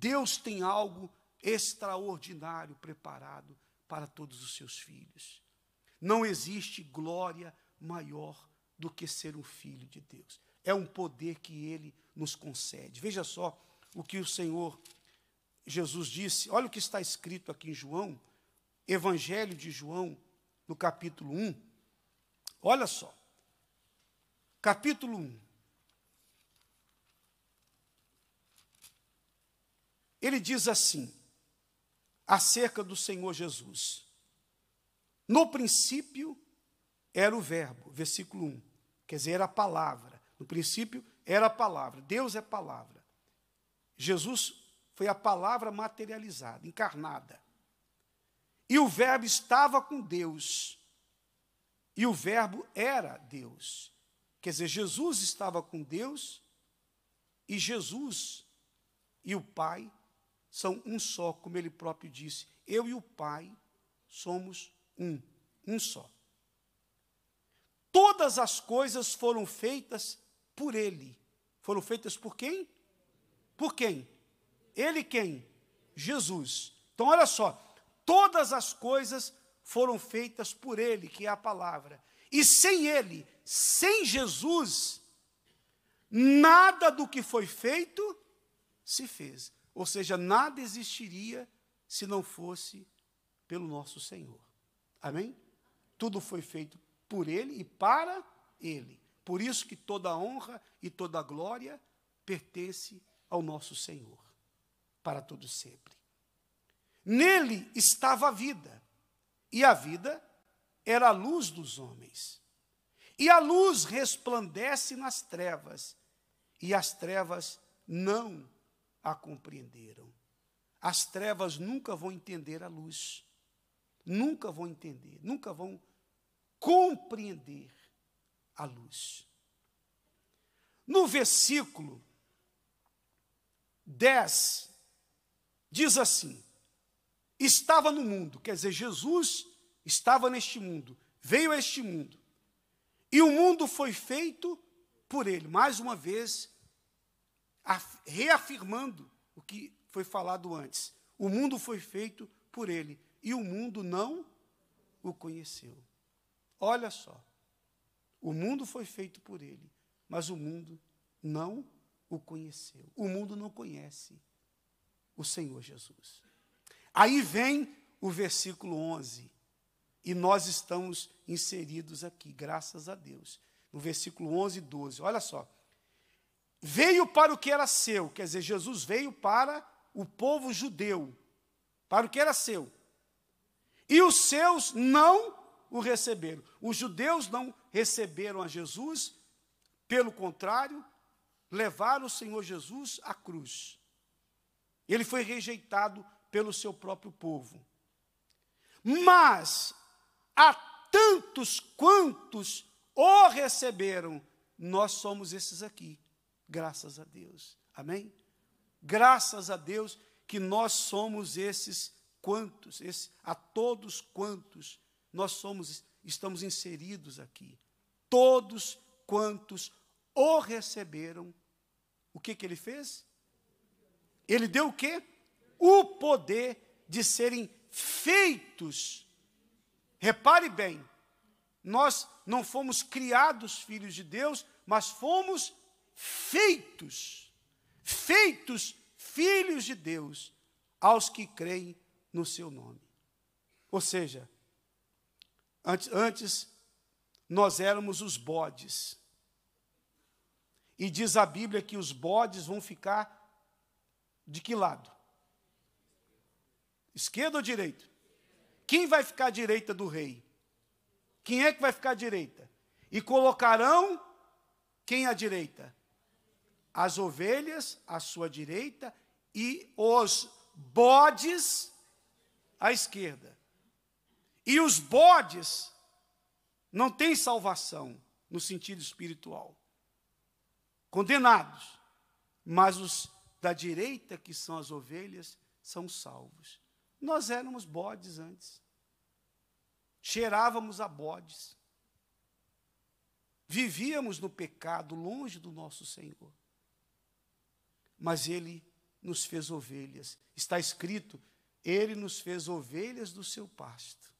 Deus tem algo extraordinário preparado para todos os seus filhos. Não existe glória maior do que ser um filho de Deus. É um poder que ele nos concede. Veja só o que o Senhor Jesus disse. Olha o que está escrito aqui em João, Evangelho de João, no capítulo 1. Olha só. Capítulo 1. Ele diz assim, acerca do Senhor Jesus. No princípio era o Verbo, versículo 1. Quer dizer, era a palavra. No princípio era a palavra. Deus é palavra. Jesus foi a palavra materializada, encarnada. E o Verbo estava com Deus. E o Verbo era Deus. Quer dizer, Jesus estava com Deus e Jesus e o Pai são um só, como ele próprio disse. Eu e o Pai somos um, um só. Todas as coisas foram feitas por ele. Foram feitas por quem? Por quem? Ele quem? Jesus. Então olha só, todas as coisas foram feitas por ele, que é a palavra. E sem ele, sem Jesus, nada do que foi feito se fez. Ou seja, nada existiria se não fosse pelo nosso Senhor. Amém? Tudo foi feito por Ele e para Ele. Por isso que toda honra e toda glória pertence ao nosso Senhor, para todo sempre. Nele estava a vida, e a vida era a luz dos homens. E a luz resplandece nas trevas, e as trevas não a compreenderam. As trevas nunca vão entender a luz, nunca vão entender, nunca vão compreender a luz. No versículo 10, diz assim: estava no mundo, quer dizer, Jesus estava neste mundo, veio a este mundo, e o mundo foi feito por ele. Mais uma vez, reafirmando o que foi falado antes. O mundo foi feito por ele e o mundo não o conheceu. Olha só. O mundo foi feito por ele, mas o mundo não o conheceu. O mundo não conhece o Senhor Jesus. Aí vem o versículo 11. E nós estamos inseridos aqui, graças a Deus. No versículo 11 e 12. Olha só veio para o que era seu, quer dizer, Jesus veio para o povo judeu, para o que era seu. E os seus não o receberam. Os judeus não receberam a Jesus, pelo contrário, levaram o Senhor Jesus à cruz. Ele foi rejeitado pelo seu próprio povo. Mas a tantos quantos o receberam, nós somos esses aqui. Graças a Deus. Amém? Graças a Deus que nós somos esses quantos, esse, a todos quantos nós somos, estamos inseridos aqui. Todos quantos o receberam, o que, que ele fez? Ele deu o quê? O poder de serem feitos. Repare bem, nós não fomos criados filhos de Deus, mas fomos feitos, feitos filhos de Deus aos que creem no seu nome. Ou seja, antes, antes nós éramos os bodes. E diz a Bíblia que os bodes vão ficar de que lado? Esquerda ou direita? Quem vai ficar à direita do rei? Quem é que vai ficar à direita? E colocarão quem à direita? As ovelhas à sua direita e os bodes à esquerda. E os bodes não têm salvação no sentido espiritual. Condenados. Mas os da direita, que são as ovelhas, são salvos. Nós éramos bodes antes. Cheirávamos a bodes. Vivíamos no pecado, longe do nosso Senhor mas ele nos fez ovelhas. Está escrito: Ele nos fez ovelhas do seu pasto.